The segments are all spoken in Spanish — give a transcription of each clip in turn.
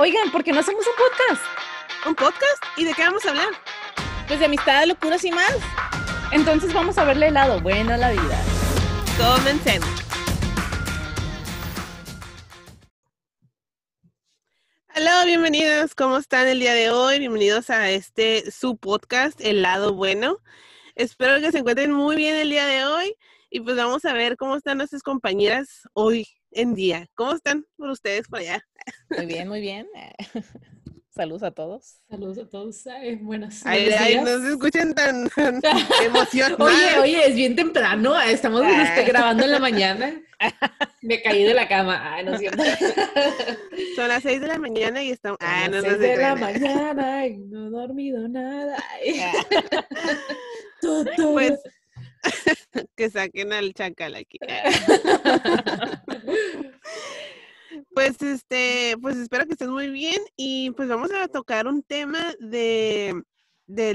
Oigan, ¿por qué no hacemos un podcast? ¿Un podcast? ¿Y de qué vamos a hablar? Pues de amistad, locuras y más. Entonces vamos a verle el lado bueno a la vida. Comencemos. Hola, bienvenidos. ¿Cómo están el día de hoy? Bienvenidos a este su podcast, El lado bueno. Espero que se encuentren muy bien el día de hoy y pues vamos a ver cómo están nuestras compañeras hoy en día. ¿Cómo están por ustedes por allá? Muy bien, muy bien. Saludos a todos. Saludos a todos. Ay, buenas Ay, ay, no se escuchan tan, tan emocionados. Oye, oye, es bien temprano. Estamos este, grabando en la mañana. Me caí de la cama. Ay, no es cierto. Son las 6 de la mañana y estamos. A Ah, no, las no seis se de la mañana y no he dormido nada. Ay. Todo, todo. Pues que saquen al chacal aquí. Pues este, pues espero que estén muy bien y pues vamos a tocar un tema de,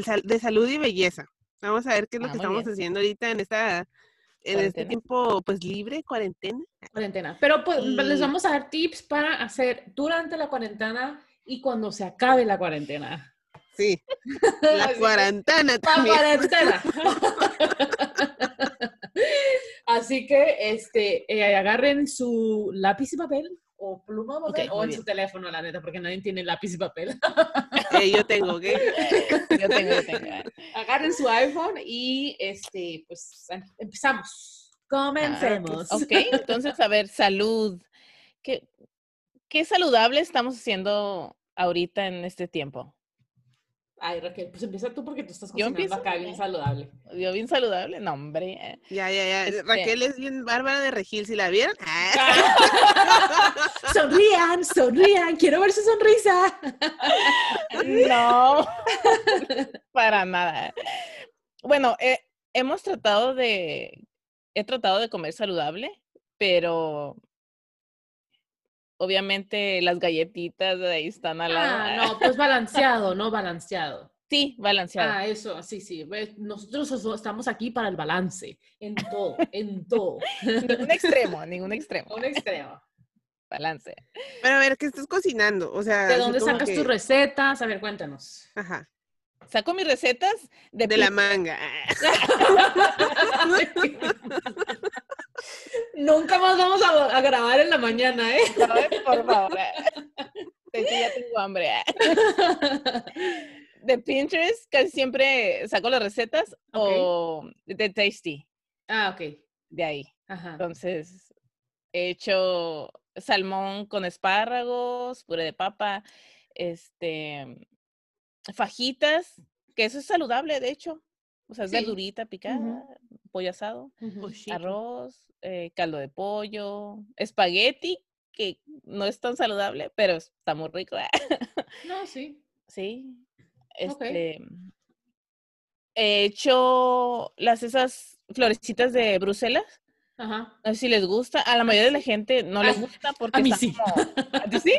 sal- de salud y belleza. Vamos a ver qué es lo Ah, que estamos bien. haciendo ahorita en esta en este tiempo pues libre, cuarentena. cuarentena. Pero pues, Y- les vamos a dar tips para hacer durante la cuarentena y cuando se acabe la cuarentena. Sí. La cuarentena La también. cuarentena. Así que este, eh, agarren su lápiz y papel o pluma o en bien. su teléfono, la neta, porque nadie tiene lápiz y papel. Eh, yo tengo, ¿ok? Yo tengo, yo tengo. agarren su iPhone y este, pues em- empezamos. Comencemos. Ok, entonces, a ver, salud. ¿Qué, ¿Qué saludable estamos haciendo ahorita en este tiempo? Ay, Raquel, pues empieza tú porque tú estás cocinando acá bien saludable. ¿Yo bien saludable? No, hombre. eh. Ya, ya, ya. Este- Raquel es bien bárbara de Regil, ¿si la vieron? Ah. sonrían, sonrían, quiero ver su sonrisa. No, para nada. Bueno, eh, hemos tratado de, he tratado de comer saludable, pero obviamente las galletitas de ahí están al lado. Ah, no, pues balanceado, no balanceado. Sí, balanceado. Ah, eso, sí, sí. Nosotros oso- estamos aquí para el balance, en todo, en todo. Ningún extremo, ningún extremo. Un extremo. Balance. Pero a ver, ¿qué estás cocinando? O sea, ¿De dónde sacas que- tus recetas? A ver, cuéntanos. Ajá, Saco mis recetas de, de la manga. Nunca más vamos a, a grabar en la mañana, ¿eh? Ay, Por favor. De hecho, ya tengo hambre. De Pinterest casi siempre saco las recetas o de Tasty, Ah, ok. de ahí. Ajá. Entonces, he hecho salmón con espárragos, puré de papa, este, fajitas, que eso es saludable, de hecho. O sea, es Sí. verdurita picada, pollo asado, arroz, eh, caldo de pollo, espagueti, que no es tan saludable, pero está muy rico. No, sí. sí. Este, he hecho las esas florecitas de Bruselas. Ajá. No sé si les gusta. A la mayoría de la gente no les Ay, gusta porque mí están sí. como- ¿A ti sí?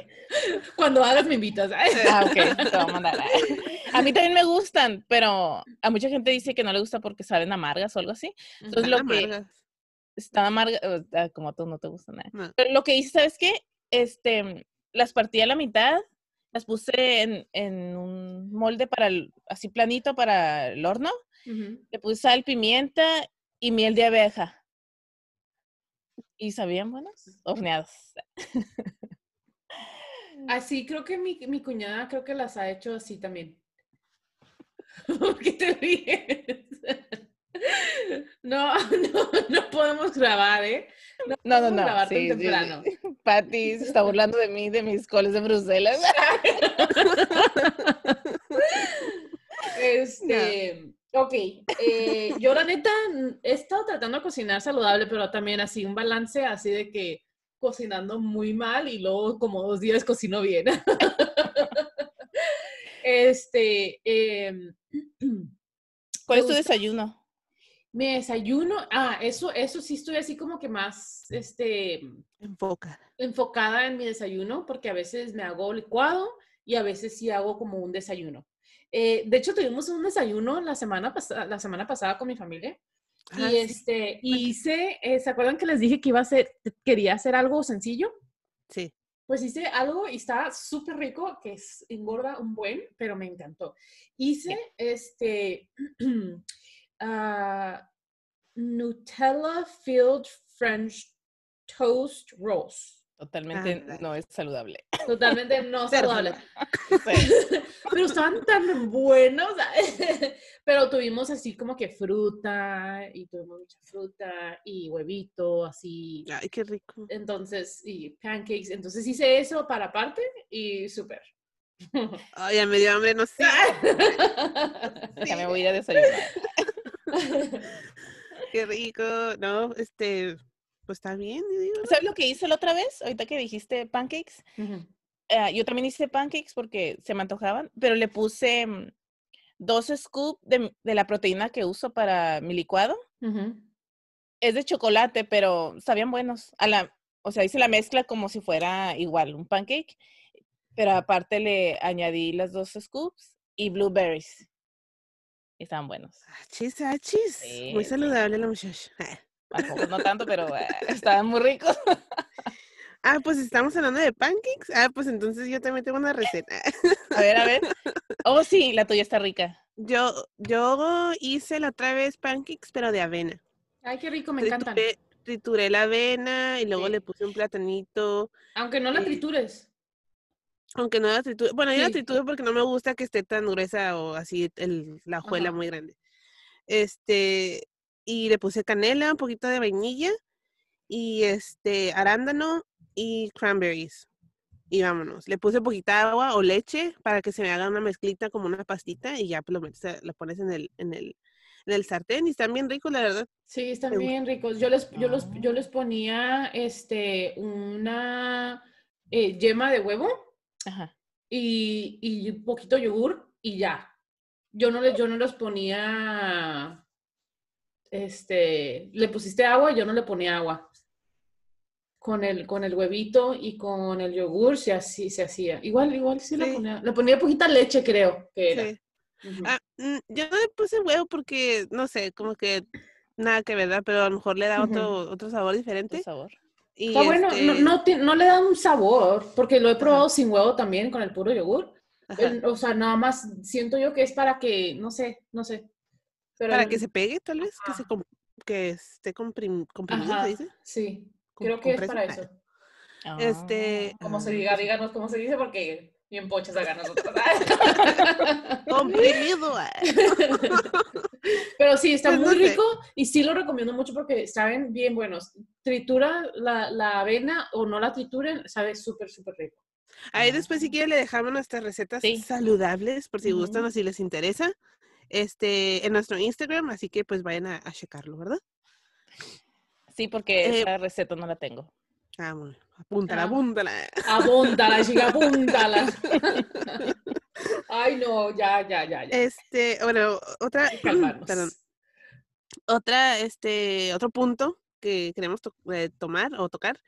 Cuando hagas me invitas. ¿eh? Ah, ok. Te voy a mandar. A mí también me gustan, pero a mucha gente dice que no le gusta porque saben amargas o algo así. Entonces, lo Están que amargas. están amargas, como a tú no te gusta nada. No. Pero lo que hice, ¿sabes qué? Este, las partí a la mitad, las puse en, en un molde para el, así planito para el horno. Le puse sal, pimienta y miel de abeja. ¿Y sabían buenos? Horneados. Así creo que mi, mi cuñada creo que las ha hecho así también. ¿Por qué te ríes? No, no, no podemos grabar, ¿eh? No, no, podemos no. grabar tan sí, sí, sí. temprano. Patty se está burlando de mí, de mis coles de Bruselas. Este, ok, eh, yo la neta he estado tratando de cocinar saludable, pero también así un balance así de que cocinando muy mal y luego como dos días cocino bien. Este, em, ¿Cuál es tu desayuno? mi desayuno, ah, eso, eso sí estoy así como que más, este, Enfoca. enfocada en mi desayuno porque a veces me hago licuado y a veces sí hago como un desayuno. Eh, de hecho, tuvimos un desayuno la semana, pasada la semana pasada con mi familia Ah, y sí. este, hice, eh, ¿se acuerdan que les dije que iba a hacer, quería hacer algo sencillo? Sí. Pues hice algo y está súper rico, que es, engorda un buen, pero me encantó. Hice este ah, Nutella Filled French Toast Rolls. Totalmente no es saludable. Totalmente no saludable. Sí. Pero estaban tan buenos. Pero tuvimos así como que fruta y tuvimos mucha fruta y huevito, así. Ay, qué rico. Entonces, y pancakes. Entonces hice eso para aparte y súper. Ay, ya me dio hambre, no sé. Ya me voy a ir a desayunar. Qué rico. No, este, pues está bien. ¿Sabes lo que hice la otra vez? Ahorita que dijiste pancakes. Ah, yo también hice pancakes porque se me antojaban, pero le puse mm, dos scoops de, la proteína que uso para mi licuado. Es de chocolate, pero sabían buenos. A la, o sea, hice la mezcla como si fuera igual un pancake, pero aparte le añadí las dos scoops y blueberries. Y estaban buenos. Achis, achis. Sí, Muy sí. saludable la muchacha. Tampoco no tanto, pero eh, estaban muy ricos. Ah, pues estamos hablando de pancakes. Ah, pues entonces yo también tengo una receta. A ver, a ver. Oh, sí, la tuya está rica. Yo, yo hice la otra vez pancakes, pero de avena. Ay, qué rico, me encantan. Trituré, trituré la avena y luego Sí. le puse un platanito. Aunque no la eh, tritures. Aunque no la triture. Bueno, yo la Sí. trituro porque no me gusta que esté tan gruesa o así el, la hojuela Ajá. muy grande. Este, y le puse canela, un poquito de vainilla y este, arándano y cranberries. Y vámonos. Le puse poquita agua o leche para que se me haga una mezclita como una pastita y ya pues lo metes, a- lo pones en el, en el, en el sartén y están bien ricos, la verdad. Sí, están Me gusta. bien ricos. Yo les, yo los, Ah. yo les ponía este, una eh, yema de huevo Ajá. y, y un poquito yogur y ya. Yo no les, yo no les ponía, este, le pusiste agua, yo no le ponía agua. Con el, con el huevito y con el yogur se, así, se hacía. Igual, igual sí, le Sí. ponía. Le ponía poquita leche, creo que era. Sí. Ujú. Ah, mm, yo no le puse huevo porque, no sé, como que nada que ver, ¿verdad? Pero a lo mejor le da otro, otro sabor diferente. sabor. Y Está bueno, no, este, no, no le da un sabor, porque lo he probado sin huevo también, con el puro yogur. El- o sea, nada más siento yo que es para que, no sé, no sé. Pero para el- que se pegue, tal vez, que se que esté comprim- comprimido, Ajá, se dice. sí, Com- creo que es para Ah, eso. Este, Como se ah, diga, pues, díganos cómo se dice, porque bien pochas hagan nosotros. comprimido. ah. Pero sí, está Pues no muy sé. rico y sí lo recomiendo mucho porque saben bien buenos. Tritura la, la avena o no la trituren, sabe súper, súper rico. Ahí después, si quieren, le dejamos nuestras recetas Sí. saludables, por si gustan Ujú. o si les interesa, este, en nuestro Instagram, así que pues vayan a, a checarlo, ¿verdad? Sí, porque Eh, esa receta no la tengo. Ah, bueno, apúntala, Ah. apúntala. Abúndala, chica, apúntala. Ay, no, ya, ya, ya, ya. Este, bueno, otra, perdón, otra, este, otro punto que queremos to- eh, tomar o tocar,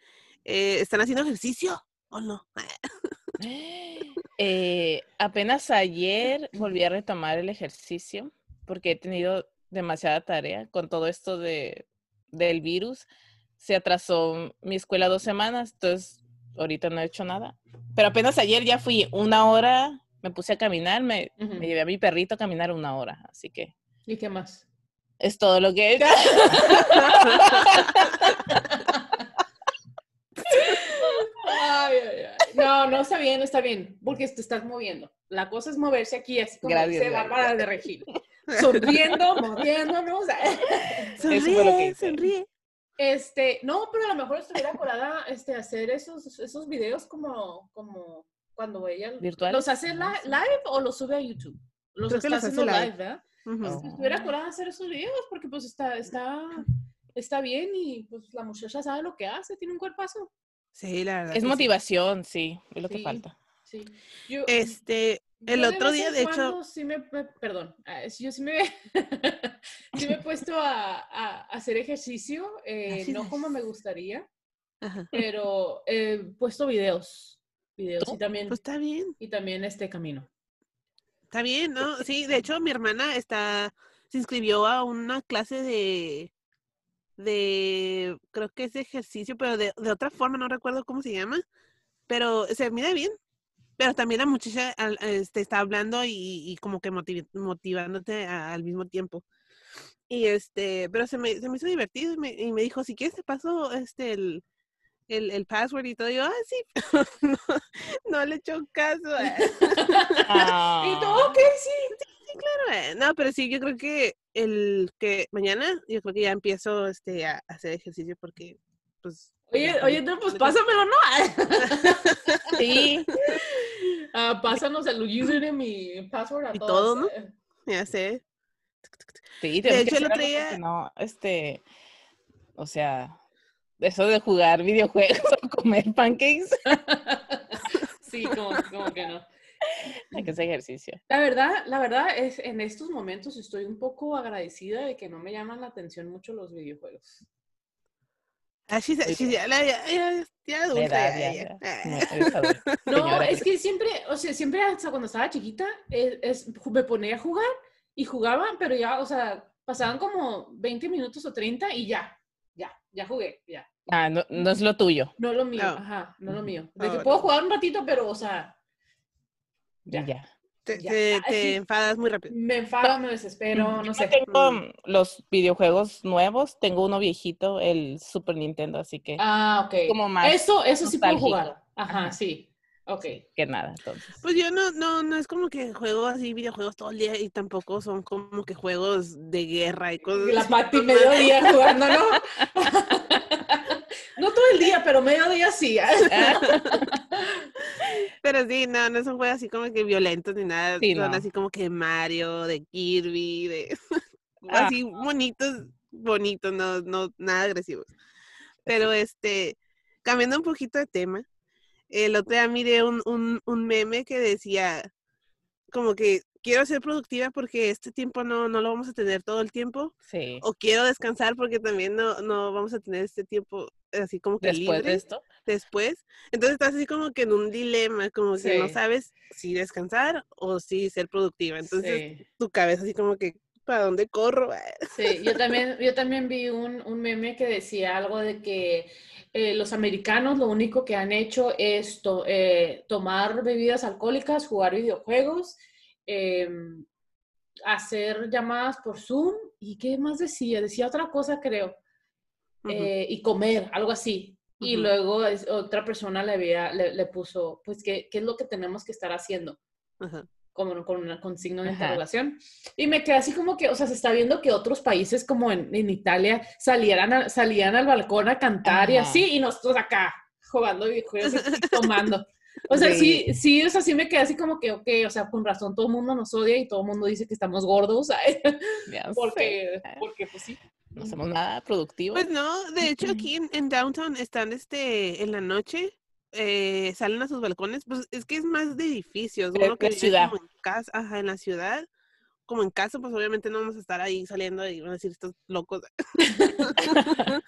eh, ¿están haciendo ejercicio o no? Eh, apenas ayer volví a retomar el ejercicio porque he tenido demasiada tarea con todo esto de, del virus. Se atrasó mi escuela dos semanas, entonces ahorita no he hecho nada. Pero apenas ayer ya fui una hora, me puse a caminar, me, me llevé a mi perrito a caminar una hora, así que ¿Y qué más? es todo lo que he hecho. Ay, ay, ay. No, no está bien, está bien, porque te estás moviendo. La cosa es moverse aquí, así como Gracias, dice gracias. Bárbara de Regil. Sonriendo, moviéndonos. Sonríe, sonríe. Este, no, pero a lo mejor estuviera colada este, hacer esos, esos videos como, como cuando ella ¿Virtuales? los hace li- live o los sube a YouTube. Los Creo que está los hace haciendo live. live, ¿verdad? Oh. Si estuviera colada hacer esos videos porque pues está, está, está bien y pues la muchacha sabe lo que hace, tiene un cuerpazo. Sí, la verdad. Es que motivación, sí, es lo que Sí. falta. Sí. Yo, Este, el yo otro día, de hecho, sí me, perdón, ah, yo sí me, sí me he puesto a, a hacer ejercicio, eh, no como me gustaría, ajá, pero he puesto videos, videos y también, pues está bien. y también este camino. Está bien, ¿no? Sí, de hecho, mi hermana está, se inscribió a una clase de, de, creo que es ejercicio, pero de, de otra forma, no recuerdo cómo se llama. pero se mira bien. Pero también la muchacha al- este, está hablando y, y como que motiv- motivándote a- al mismo tiempo. Y este, pero se me, se me hizo divertido y me, y me dijo, si quieres te paso este el, el, el password y todo. Y yo, ah, sí, no, no le echó caso. eh. Y Ah, ok, sí. Eh, No, pero sí, yo creo que el que mañana, yo creo que ya empiezo este, a hacer ejercicio porque, pues. Oye, ya, oye, no, pues pásamelo, ¿no? sí, Ah, pásanos el username y password a Y todos. todo, ¿no? eh. Ya sé. sí, De hecho, el otro día- no, este, o sea, eso de jugar videojuegos o comer pancakes, Sí, como, como que no. hay que hacer ejercicio. La verdad, la verdad es en estos momentos estoy un poco agradecida de que no me llaman la atención mucho los videojuegos. Ah, sí, Muy sí, bien. ya, ya, ya, ya. No, es que- siempre, o sea, siempre hasta cuando estaba chiquita, es, es- me ponía a jugar y jugaba, pero ya, o sea, pasaban como 20 minutos o 30 y ya, ya, ya jugué, ya. Ah, no, no es lo tuyo. No lo mío, No. ajá, no lo mío. De No, que no. puedo jugar un ratito, pero, o sea, Ya. Ya. Te, Ya, te- ah, te sí. enfadas muy rápido. me enfado, me desespero, no sé. tengo Mm. los videojuegos nuevos, tengo uno viejito, el Super Nintendo, así que, Ah, ok. como más Eso, eso sí puedo jugar. Ajá, Ajá. sí. Ok. que nada, entonces. Pues yo no, no, no es como que juego así videojuegos todo el día y tampoco son como que juegos de guerra y cosas La. Pati medio día jugando, ¿no? no todo el día, pero medio día sí. Pero sí, no, no son juegos así como que violentos ni nada. Sí, son no. así como que Mario, de Kirby, de Ah. así bonitos, bonitos, no, no, nada agresivos. Pero este, cambiando un poquito de tema, el otro día miré un, un, un meme que decía como que quiero ser productiva porque este tiempo no, no lo vamos a tener todo el tiempo. Sí. O quiero descansar porque también no, no vamos a tener este tiempo así como que Después libre de esto. después. Entonces estás así como que en un dilema, como que no Sí. sabes si descansar o si ser productiva. Entonces Sí. tu cabeza así como que, ¿para dónde corro? Sí, yo también, yo también vi un, un meme que decía algo de que eh, los americanos lo único que han hecho es to- eh, tomar bebidas alcohólicas, jugar videojuegos, em, hacer llamadas por Zoom y ¿qué más decía? Decía otra cosa creo, eh, y comer, algo así. Y luego es- otra persona le, había, le, le puso, pues, ¿qué, ¿qué es lo que tenemos que estar haciendo? ajá. como con, una, con signo de interrogación. Y me quedé así como que, o sea, se está viendo que otros países como en, en Italia salieran a- salían al balcón a cantar y así, y nosotros acá jugando videojuegos y tomando. O sea, sí. sí, o sea, sí me quedé así como que, ok, o sea, con razón todo el mundo nos odia y todo el mundo dice que estamos gordos, porque, porque pues sí. No hacemos nada productivo. Pues no, de hecho aquí en, en Downtown están este, en la noche, eh, salen a sus balcones, pues es que es más de edificios, uno que ciudad. como en casa, ajá, en la ciudad, como en casa, pues obviamente no vamos a estar ahí saliendo y van a decir estos locos.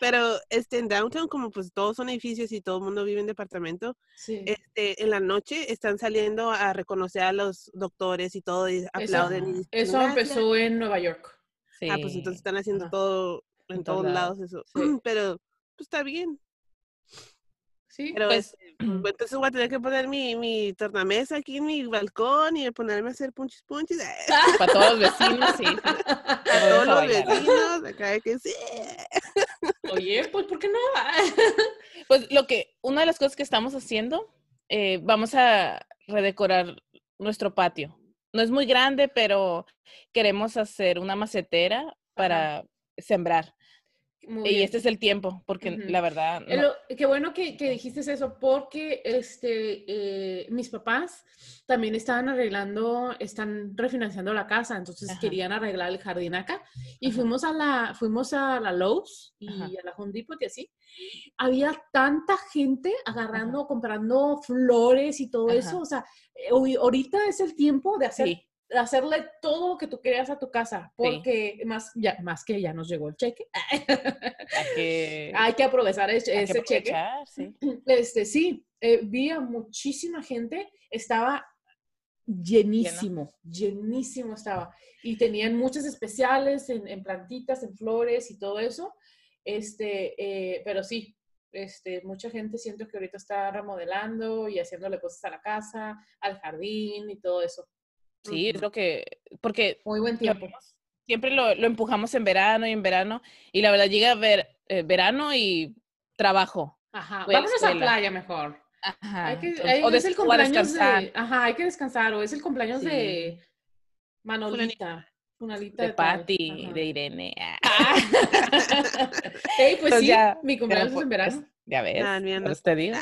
Pero este en Downtown, como pues todos son edificios y todo el mundo vive en departamento, Sí. este, en la noche están saliendo a reconocer a los doctores y todo, y aplauden. y dicen, Eso empezó en Nueva York. Sí. Ah, pues entonces están haciendo Ajá. todo en, En todos todos lados, lados. eso. Sí. Pero pues está bien. Sí. Pero Pues, este, pues, entonces voy a tener que poner mi, mi tornamesa aquí en mi balcón y ponerme a hacer punchis punchis para todos los vecinos, sí. sí. a Todos los vecinos, acá de que sí. Oye, pues, ¿por qué no? Pues lo que, una de las cosas que estamos haciendo, eh, vamos a redecorar nuestro patio. No es muy grande, pero queremos hacer una macetera para sembrar. Muy Y bien. este es el tiempo, porque la verdad, Eh, no- lo- qué bueno que, que dijiste eso, porque este, eh, mis papás también estaban arreglando, están refinanciando la casa, entonces Ajá. querían arreglar el jardín acá. Y Ajá. fuimos a la, fuimos a la Lowe's y Ajá. a la Home Depot y así. Había tanta gente agarrando, comprando flores y todo eso. O sea, eh, hoy- ahorita es el tiempo de hacer sí, hacerle todo lo que tú quieras a tu casa, Sí. porque más, ya, más que ya nos llegó el cheque. hay que, Hay que aprovechar ese, hay que cheque. sí. Este, sí, eh, vi a muchísima gente, estaba llenísimo, llenísimo estaba. Y tenían muchos especiales en, en plantitas, en flores y todo eso. Este, eh, pero sí, Este, mucha gente siento que ahorita está remodelando y haciéndole cosas a la casa, al jardín y todo eso. Sí, es lo que, porque Muy buen tiempo. siempre lo, lo empujamos en verano y en verano, y la verdad llega a ver eh, verano y trabajo. Ajá, a la vámonos a escuela. playa mejor. Ajá. Hay que, entonces, hay- o, es el a cumpleaños descansar de, ajá, hay que descansar, o es el cumpleaños Sí. de Manolita, Funalita de tal, Patty, ajá. de Irene. ah. Ah. Ey, pues Entonces sí, ya- mi cumpleaños ya, es en pues, verano. Ya ves, Ah, el mío no. por eso te digo.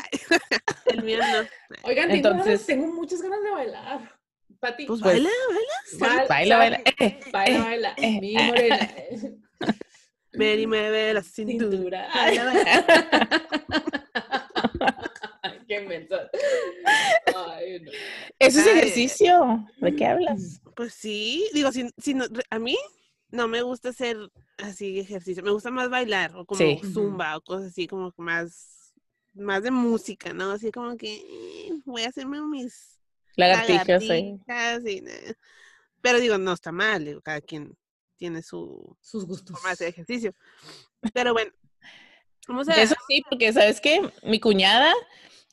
El mío no. Oigan, tengo, ganas- entonces- tengo muchas ganas de bailar. Pati, Pues Pues- baila, baila. Baila, Baila, baila. Eh, baila, eh, baila. eh, Mi eh. morena. Ven y mueve la cintura. Baila, baila. Qué menso. Ay, no. Eso es Ay. ejercicio. ¿De qué hablas? Pues sí, digo, si, si no- a mí no me gusta hacer así ejercicio, me gusta más bailar o como Sí. zumba o cosas así como que más, más de música, ¿no? Así como que eh, voy a hacerme mis Lagartijas, sí. lagartijas y, eh, Pero digo, no está mal, digo, cada quien tiene su Sus gustos. forma de ejercicio. Pero bueno, vamos a... Eso sí, porque sabes qué, mi cuñada,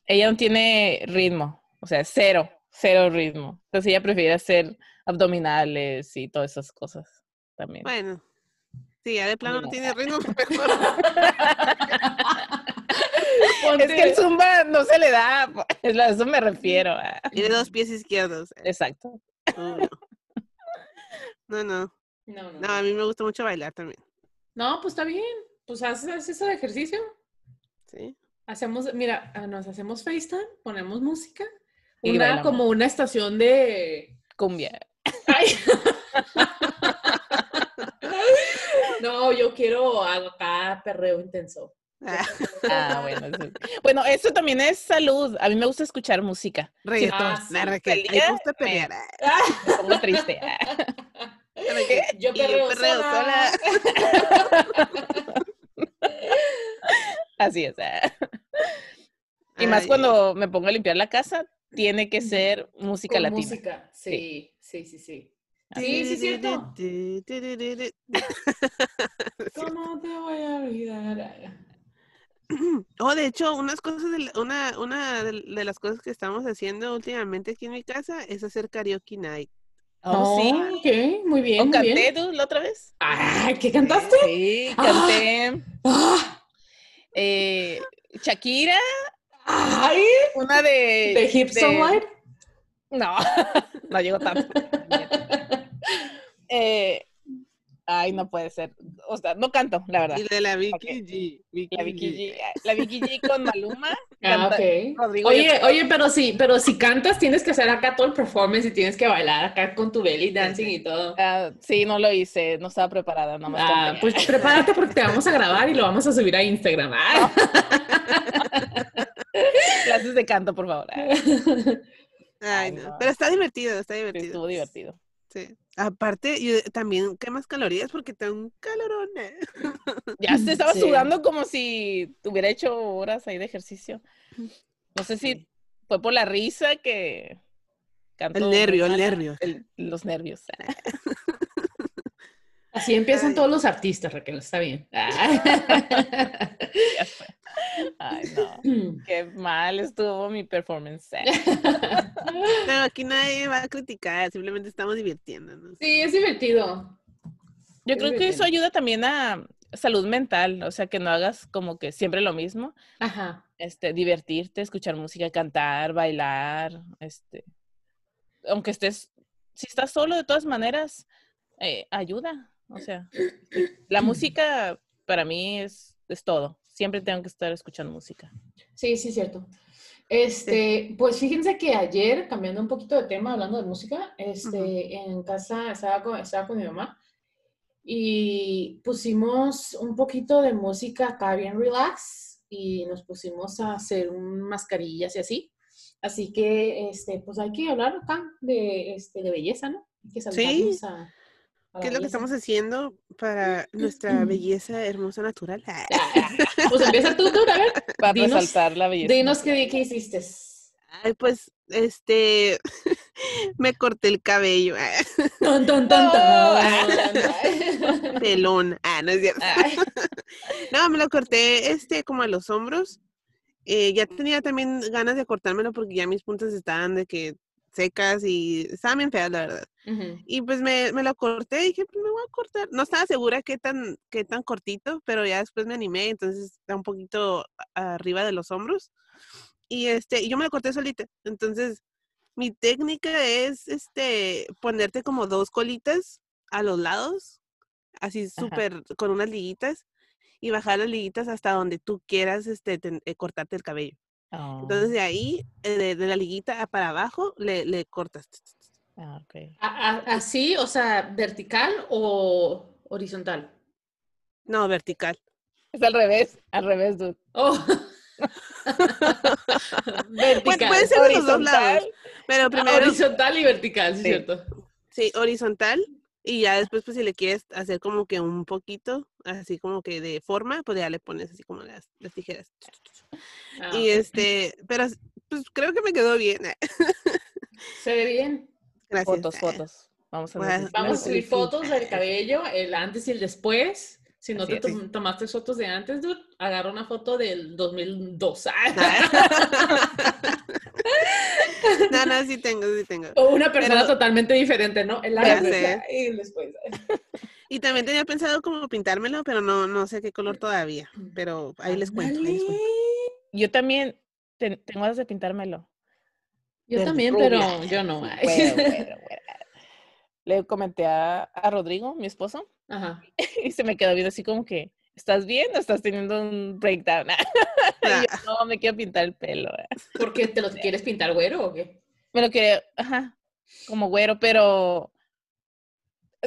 ella no tiene ritmo, o sea, cero, cero ritmo. Entonces ella prefiere hacer abdominales y todas esas cosas también. Bueno, sí, ya de plano no no. tiene ritmo, mejor. Es que el zumba no se le da, es a eso me refiero. ah. Tiene dos pies izquierdos. Exacto. No. no, no. No, no, No, a mí me gusta mucho bailar también. No, pues está bien. Pues haces, haces ese ejercicio. Sí. Hacemos, mira, ah, nos hacemos FaceTime, ponemos música. Y Una bailamos. como una estación de. Cumbia. Ay. no, yo quiero acá perreo intenso. Ah, Ah, bueno. eso- Bueno, eso también es salud. A mí me gusta escuchar música. reggaetón. Ah, sí, Raquel. A mí me pelea, gusta me- pelear. ah. Me pongo triste. ah. Yo Y yo perreo, perreo sola. Así es. ah. Y más Ay, cuando me pongo a limpiar la casa, tiene que ser música Con latina. música, sí, sí, sí, sí. Así Sí, sí, es cierto. ¿Cómo te voy a olvidar? Oh, de hecho, unas cosas de la- una, una de las cosas que estamos haciendo últimamente aquí en mi casa es hacer karaoke night. Oh, sí. ok, muy bien, ¿O muy canté bien. tú la otra vez? Ay, ¿qué cantaste? Sí, Ah. canté Ah, eh, Shakira, Ay, una de... ¿de Hips de- Online? No, no llegó tanto. Eh, ay, no puede ser. O sea, no canto, la verdad. Y de la Vicky. G. Vicky La Vicky G. G, la Vicky G con Maluma. Ah, canta- ok. Rodrigo Oye, yo- oye, pero sí, pero si cantas tienes que hacer acá todo el performance y tienes que bailar acá con tu belly dancing y todo. Ah, sí, no lo hice, no estaba preparada, nada más Ah, canté. pues prepárate porque te vamos a grabar y lo vamos a subir a Instagram. Ah. Clases de canto, por favor. Ah, Ay, Ay, no. no. Pero está divertido, está sí, divertido. estuvo divertido. Sí. Aparte, y también quemas calorías porque te da un calorón. eh. Ya se estaba Sí. sudando como si hubiera hecho horas ahí de ejercicio. No sé si fue por la risa que canto El nervio, el nervio. El- los nervios. Así empiezan Ay. todos los artistas, Raquel, está bien. Ya fue. Ay, no. Qué mal estuvo mi performance. No, aquí nadie va a criticar, simplemente estamos divirtiéndonos. Sí, es divertido. Yo Es creo que eso ayuda también a salud mental, o sea, que no hagas como que siempre lo mismo, Ajá. este, divertirte, escuchar música, cantar, bailar, este, aunque estés, si estás solo de todas maneras, eh, ayuda, o sea, la música para mí es, es todo, siempre tengo que estar escuchando música. Sí, sí, cierto. Este, pues fíjense que ayer, cambiando un poquito de tema, hablando de música, este, en casa estaba con, estaba con mi mamá y pusimos un poquito de música acá bien relax y nos pusimos a hacer un mascarillas y así. Así que, este, pues hay que hablar acá de, este, de belleza, ¿no? Hay que saludarnos a, ¿Qué es lo que estamos haciendo para nuestra belleza hermosa natural? Ah, Pues empieza tú, tú, a ver. Para Dinos- resaltar la belleza. Dinos qué, qué hiciste. Ay, pues, este, Me corté el cabello. Ton, ton, ton, ton. Pelón. Ah, no es cierto. Ay, No, me lo corté este como a los hombros. Eh, ya tenía también ganas de cortármelo porque ya mis puntas estaban de que secas y estaban bien feas, la verdad. Y pues me, me lo corté y dije, pues me voy a cortar. No estaba segura qué tan, qué tan cortito, pero ya después me animé, entonces está un poquito arriba de los hombros. Y este, y yo me lo corté solita. Entonces, mi técnica es este ponerte como dos colitas a los lados, así súper con unas liguitas, y bajar las liguitas hasta donde tú quieras este, eh, cortarte el cabello. Oh, Entonces de ahí, eh, de, de la liguita para abajo, le, le cortas. ah, ok. A- a- ¿Así, o sea, vertical o horizontal? No, vertical. Es al revés, al revés, dude. Oh. Puede, vertical. puede ser de los dos lados. Horizontal. Pero Ah, primero, horizontal y vertical, sí, Sí. cierto. sí, horizontal. Y ya después, pues si le quieres hacer como que un poquito, así como que de forma, pues ya le pones así como las, las tijeras. Ah, Y este, pero pues creo que me quedó bien. Se ve bien. Gracias. Fotos, fotos. Vamos a Bueno, Vamos a subir fotos del cabello, el antes y el después. Si no Así te es. tomaste fotos de antes, dude, agarra una foto del 2002. No, no, sí tengo, sí tengo. o una persona Pero- totalmente diferente, ¿no? El antes y el después. Y también tenía pensado como pintármelo, pero no, no sé qué color todavía. Pero ahí les cuento, ahí les cuento. Yo también ten- tengo ganas de pintármelo. Yo también, rubia. pero yo no. Le comenté a, a Rodrigo, mi esposo, Ajá. y se me quedó viendo así como que, ¿estás bien o estás teniendo un breakdown? Y yo, Ah. no, me quiero pintar el pelo. ¿Por qué te lo quieres pintar güero o qué? Me lo quería, ajá, como güero, pero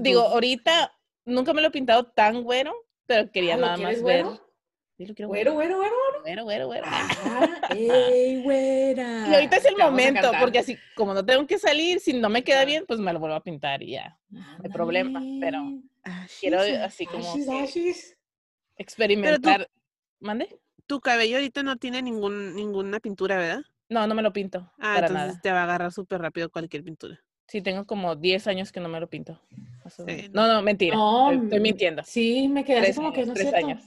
digo, ahorita nunca me lo he pintado tan güero, pero quería Ah, ¿lo nada más ver. güero? Sí, lo quiero Güero, güero, güero. güero, güero, güero. Ah, ey, güera. Y ahorita es el Te momento, porque así como no tengo que salir, si no me queda bien, pues me lo vuelvo a pintar y ya. hay problema, pero. Ah, quiero así como Ashis, que ashis. experimentar. ¿Mande? Tu cabello ahorita no tiene ningún, ninguna pintura, ¿verdad? No, no me lo pinto. Ah, para entonces nada. te va a agarrar súper rápido cualquier pintura. Sí, tengo como 10 años que no me lo pinto. Sí, no. No, no, mentira. No, estoy, estoy mintiendo. Sí, me quedé así como que no es tres cierto. años.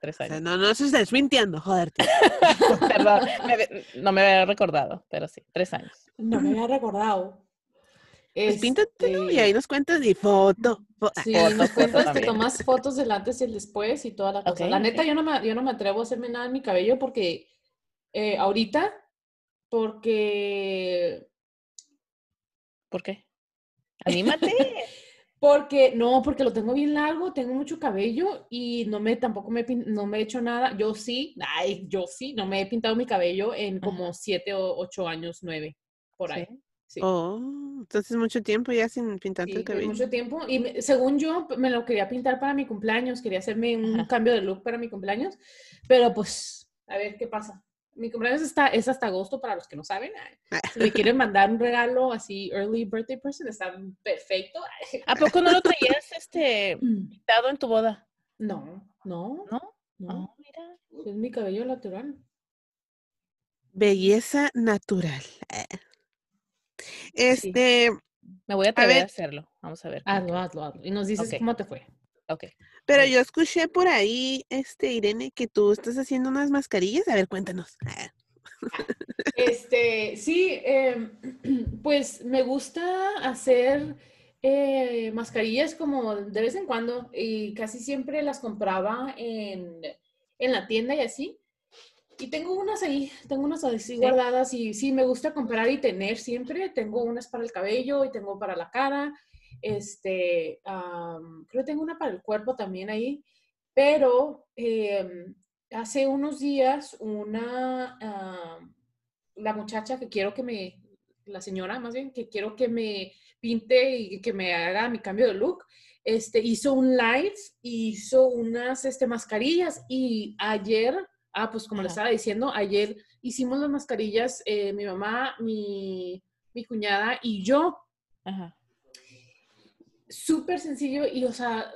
Tres O sea, años. no, no se estés mintiendo, joder. Perdón, me no me había recordado, pero sí, tres años. No me había recordado. Pues píntatelo y Este, ahí nos cuentas y foto. fo- ah, Sí, Foto, nos foto cuentas, te tomas fotos del antes y el después y toda la cosa. La neta, yo no, me, yo no me atrevo a hacerme nada en mi cabello porque eh, ahorita, porque, ¿Por qué? ¡Anímate! porque, no, porque lo tengo bien largo, tengo mucho cabello y no me, tampoco me, no me he hecho nada. Yo sí, ay, yo sí, no me he pintado mi cabello en como siete o ocho años, nueve, por ahí. Sí. Sí. Oh, entonces mucho tiempo ya sin pintarte Sí, el cabello. mucho tiempo. Y me- según yo, me lo quería pintar para mi cumpleaños, quería hacerme un Ajá. cambio de look para mi cumpleaños, pero pues, a ver qué pasa. Mi cumpleaños está, es hasta agosto, para los que no saben. Ay, Si me quieren mandar un regalo así, early birthday person, está perfecto. ¿A poco no lo traías este pintado en tu boda? No, no, ¿No? no. Ah, mira. Es mi cabello natural. Belleza natural. Este, Me voy a atrever a, hacerlo. Vamos a ver. Hazlo, hazlo, hazlo. Y nos dices cómo te fue. Ok. pero yo escuché por ahí, este, Irene, que tú estás haciendo unas mascarillas. A ver, cuéntanos. Ah, Este, sí, em, pues me gusta hacer eh, mascarillas como de vez en cuando y casi siempre las compraba en, en la tienda y así. Y tengo unas ahí, tengo unas así guardadas y sí, me gusta comprar y tener siempre. Tengo unas para el cabello y tengo para la cara. Este, creo que tengo una para el cuerpo también ahí. Pero em, hace unos días una, la muchacha que quiero que me, la señora más bien, que quiero que me pinte y que me haga mi cambio de look, este, hizo un live, hizo unas este, mascarillas y ayer, ah, pues como le estaba diciendo, ayer hicimos las mascarillas, eh, mi mamá, mi, mi cuñada y yo, Ajá. Súper sencillo y, o sea,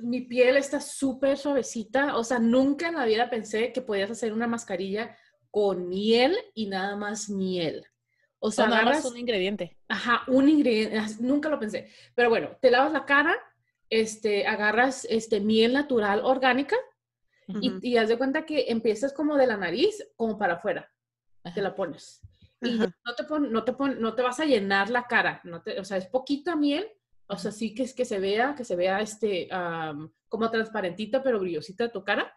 mi piel está súper suavecita. O sea, nunca en la vida pensé que podías hacer una mascarilla con miel y nada más miel. O sea, O nada más un ingrediente. ajá, un ingrediente, as- nunca lo pensé. Pero bueno, te lavas la cara, este, agarras este, miel natural orgánica y, y haz de cuenta que empiezas como de la nariz, como para afuera, te la pones. Y no te, pon- no, te pon- no te vas a llenar la cara, no te, o sea, es poquita miel, o sea, sí que es que se vea, que se vea este, como transparentita, pero brillosita tu cara.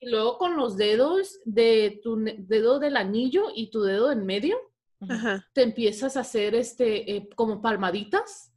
Y luego con los dedos de tu dedo del anillo y tu dedo en medio, te empiezas a hacer este, eh, como palmaditas.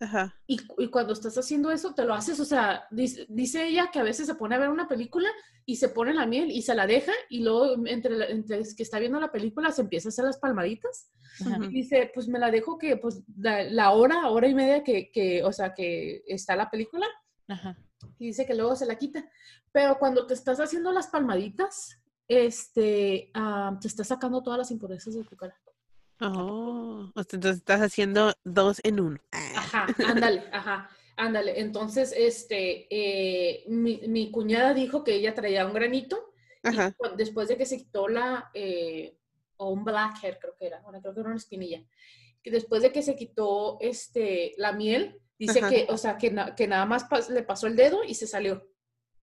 Ajá. Y, y cuando estás haciendo eso, te lo haces, o sea, dice, dice ella que a veces se pone a ver una película y se pone la miel y se la deja y luego entre, la- entre que está viendo la película se empieza a hacer las palmaditas. Ajá. Y dice, pues me la dejo que, pues, la, la hora, hora y media que, que, o sea, que está la película Ajá. y dice que luego se la quita. Pero cuando te estás haciendo las palmaditas, este, ah, te estás sacando todas las impurezas de tu cara. Oh, entonces estás haciendo dos en uno. Ah. Ajá, ándale, ajá, ándale. Entonces, este, eh, mi, mi cuñada dijo que ella traía un granito y Ajá. cu- después de que se quitó la, eh, o un blackhead creo que era, bueno, creo que era una espinilla, que después de que se quitó este, la miel, dice Ajá. que, o sea, que, na- que nada más pas- le pasó el dedo y se salió.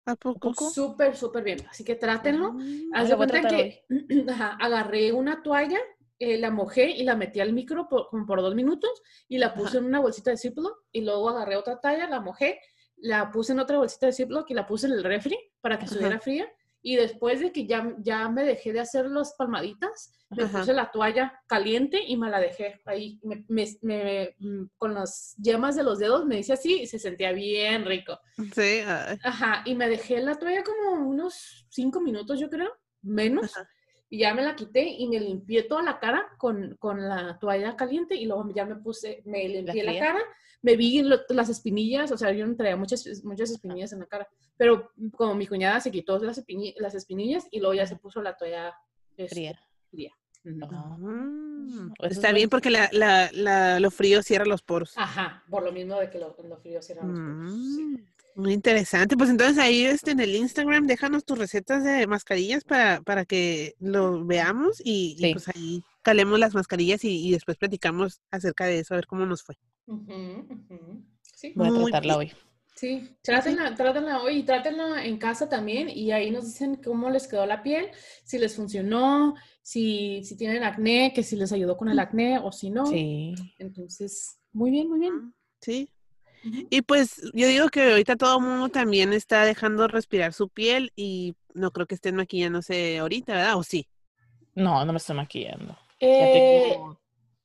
¿A poco? Súper, súper bien. Así que trátenlo. Mm. Haz de cuenta que ajá, agarré una toalla, eh, la mojé y la metí al micro por, como por dos minutos y la puse Ajá. en una bolsita de Ziploc y luego agarré otra toalla, la mojé, la puse en otra bolsita de Ziploc y la puse en el refri para que estuviera fría. Y después de que ya, ya me dejé de hacer las palmaditas, me Ajá. puse la toalla caliente y me la dejé ahí. Me- me- me- mm, con las yemas de los dedos me hice así y se sentía bien rico. Sí. ay. Ajá, y me dejé la toalla como unos cinco minutos, yo creo, menos. Ajá. Y ya me la quité y me limpié toda la cara con, con la toalla caliente y luego ya me puse, me limpié la, cara, me vi lo- las espinillas, o sea, yo no traía muchas, muchas espinillas en la cara, pero como mi cuñada se quitó las, espini- las espinillas y luego ya se puso la toalla este, Fría. fría. Ujú. Ah, Mm. Está bien porque la, la, la, lo frío cierra los poros. Ajá, por lo mismo de que lo, lo frío cierra los poros, sí. Mm, Muy interesante. Pues entonces ahí este, en el Instagram déjanos tus recetas de mascarillas para, para que lo veamos y, pues ahí calemos las mascarillas y, y después platicamos acerca de eso, a ver cómo nos fue. Ujú. Sí. Voy a Muy tratarla bien. hoy. Sí, trátenla, trátenla hoy y trátenla en casa también y ahí nos dicen cómo les quedó la piel, si les funcionó, si, si tienen acné, que si les ayudó con el acné o si no. Sí. Entonces, muy bien, muy bien. Sí. Y pues yo digo que ahorita todo el mundo también está dejando respirar su piel y no creo que estén maquillándose ahorita, ¿verdad? ¿O sí? No, no me estoy maquillando. Eh,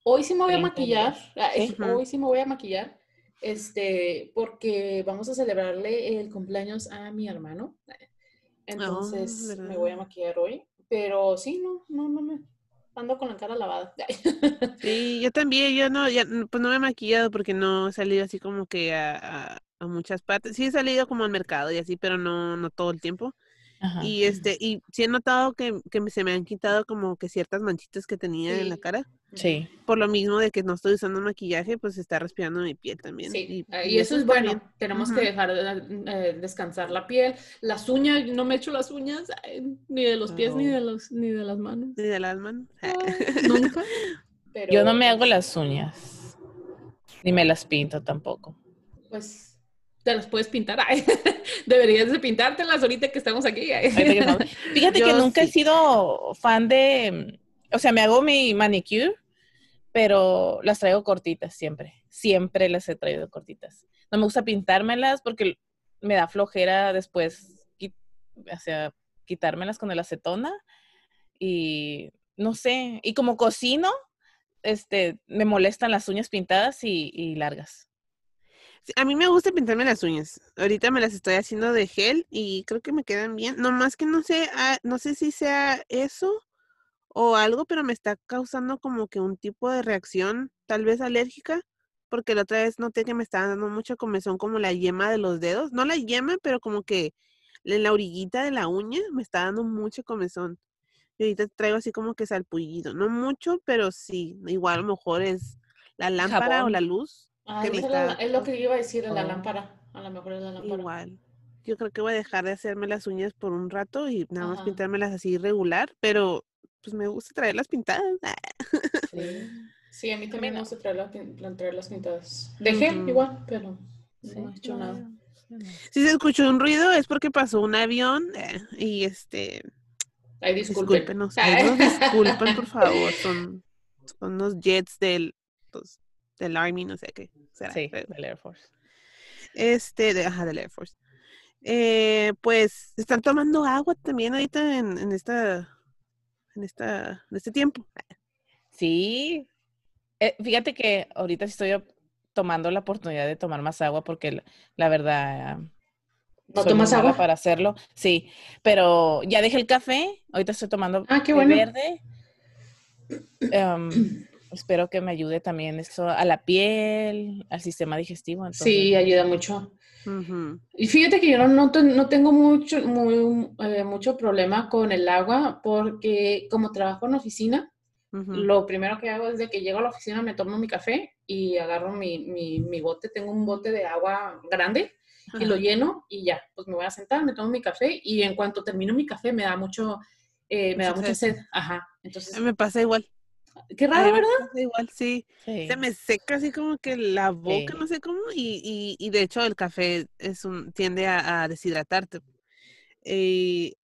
hoy sí me voy a 30 maquillar, ah, Sí. hoy sí me voy a maquillar, este, porque vamos a celebrarle el cumpleaños a mi hermano. Entonces ¿verdad? me voy a maquillar hoy, pero sí, no, no, no me ando con la cara lavada. Sí, yo también, yo no, ya, pues no me he maquillado porque no he salido así como que a, a, a muchas partes. Sí he salido como al mercado y así, pero no, no todo el tiempo. Ajá. Y este, y sí he notado que, que se me han quitado como que ciertas manchitas que tenía en la cara. Sí. Por lo mismo de que no estoy usando maquillaje, pues está respirando mi piel también. Sí, Y, ah, y y eso es bueno. bien. Tenemos que dejar eh, descansar la piel, las uñas. No me echo las uñas ni de los pies ni de los ni de las manos. Ni de las manos. Ay, Nunca. Pero, Yo no me hago las uñas. Ni me las pinto tampoco. Pues te las puedes pintar. Ay, Deberías de pintártelas ahorita que estamos aquí. ay. Fíjate que nunca he sido fan de, o sea, me hago mi manicure, pero las traigo cortitas siempre. Siempre las he traído cortitas. No me gusta pintármelas porque me da flojera después, o sea, quitármelas con el acetona y no sé, y como cocino, este, me molestan las uñas pintadas y, y largas. A mí me gusta pintarme las uñas. Ahorita me las estoy haciendo de gel y creo que me quedan bien. No más que no sé, ah, no sé si sea eso o algo, pero me está causando como que un tipo de reacción, tal vez alérgica, porque la otra vez noté que me estaba dando mucho comezón como la yema de los dedos. No la yema, pero como que en la orillita de la uña me está dando mucho comezón. Y ahorita traigo así como que salpullido. No mucho, pero sí. Igual a lo mejor es la lámpara o la luz. Ah, que me esa es, la- está- es lo que iba a decir en la Oh. lámpara. A lo mejor es la lámpara. Igual. Yo creo que voy a dejar de hacerme las uñas por un rato y nada más Ajá. pintármelas así regular, pero pues me gusta traer las pintadas. Ah, Sí. Sí, a mí también me gusta traer, la pin- plan- traer las pintadas. Dejé igual, pero Sí, no he hecho no, nada. no. Si se escuchó un ruido es porque pasó un avión eh, y este, Ay, disculpen. discúlpenos, ay, nos disculpen por favor, son, son unos jets del, pues, del Army, no sé qué será. Sí, pero- del Air Force. Este, de, ajá, del Air Force. Eh, pues están tomando agua también ahorita en, en esta, en esta, en este tiempo. Sí. Eh, fíjate que ahorita sí estoy tomando la oportunidad de tomar más agua porque la, la verdad ¿No soy tomas agua? para hacerlo. Sí, pero ya dejé el café. Ahorita estoy tomando Ah, qué bueno. verde. Em, espero que me ayude también eso a la piel, al sistema digestivo. Entonces, Sí, ayuda mucho. Y fíjate que yo no, no, ten- no tengo mucho, muy, eh, mucho problema con el agua porque como trabajo en oficina, lo primero que hago es de que llego a la oficina, me tomo mi café y agarro mi, mi, mi bote. Tengo un bote de agua grande y lo lleno y ya, pues me voy a sentar, me tomo mi café y en cuanto termino mi café me da mucho, eh, me da Mucha mucha sed. sed. Ajá. Entonces, Me pasa igual. Qué raro, me ¿verdad? pasa igual, sí. sí. Se me seca así como que la boca, Sí. no sé cómo, y, y, y de hecho el café es un, tiende a, a deshidratarte. Y,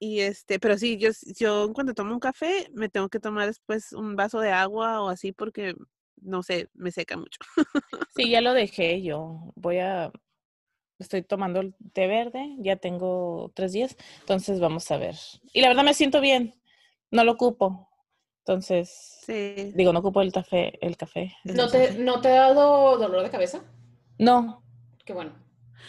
y este, pero sí, yo, yo cuando tomo un café me tengo que tomar después un vaso de agua o así porque, no sé, me seca mucho. Sí, ya lo dejé yo. Voy a, estoy tomando el té verde, ya tengo tres días, entonces vamos a ver. Y la verdad me siento bien, no lo ocupo. Entonces, Sí. digo, no ocupo el café, el café. ¿No te. ¿No te ha dado dolor de cabeza? No, Qué bueno.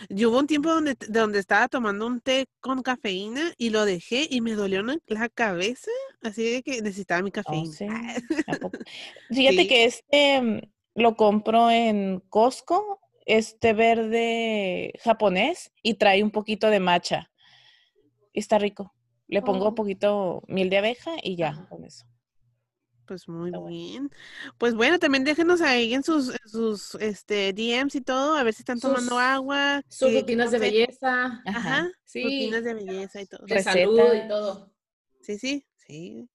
Yo hubo un tiempo donde, donde estaba tomando un té con cafeína y lo dejé y me dolió la cabeza, así de que necesitaba mi oh, cafeína. Fíjate Sí. que este mm, lo compro en Costco, este verde japonés y trae un poquito de matcha. Y está rico. Le pongo Oh. un poquito miel de abeja y ya, Ajá. con eso. Pues muy Está bueno. bien. Pues bueno, también déjenos ahí en sus, en sus este, DMs y todo, a ver si están tomando Sus- agua. Sus rutinas de belleza, Ajá, Sí. rutinas de belleza y todo. de salud y todo. Sí, sí, sí.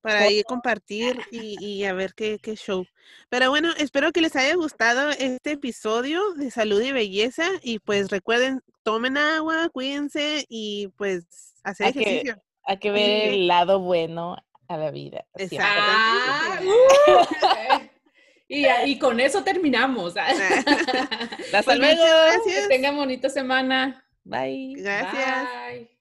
Para ahí compartir y, y a ver qué, qué show. Pero bueno, espero que les haya gustado este episodio de salud y belleza. Y pues recuerden, tomen agua, cuídense y pues hacer que- ejercicio. Hay que ver Sí. el lado bueno a la vida. Exacto. Ah, uh, y, y con eso terminamos. Hasta Pues luego. gracias. Que tengan bonita semana. Bye. Gracias. Bye.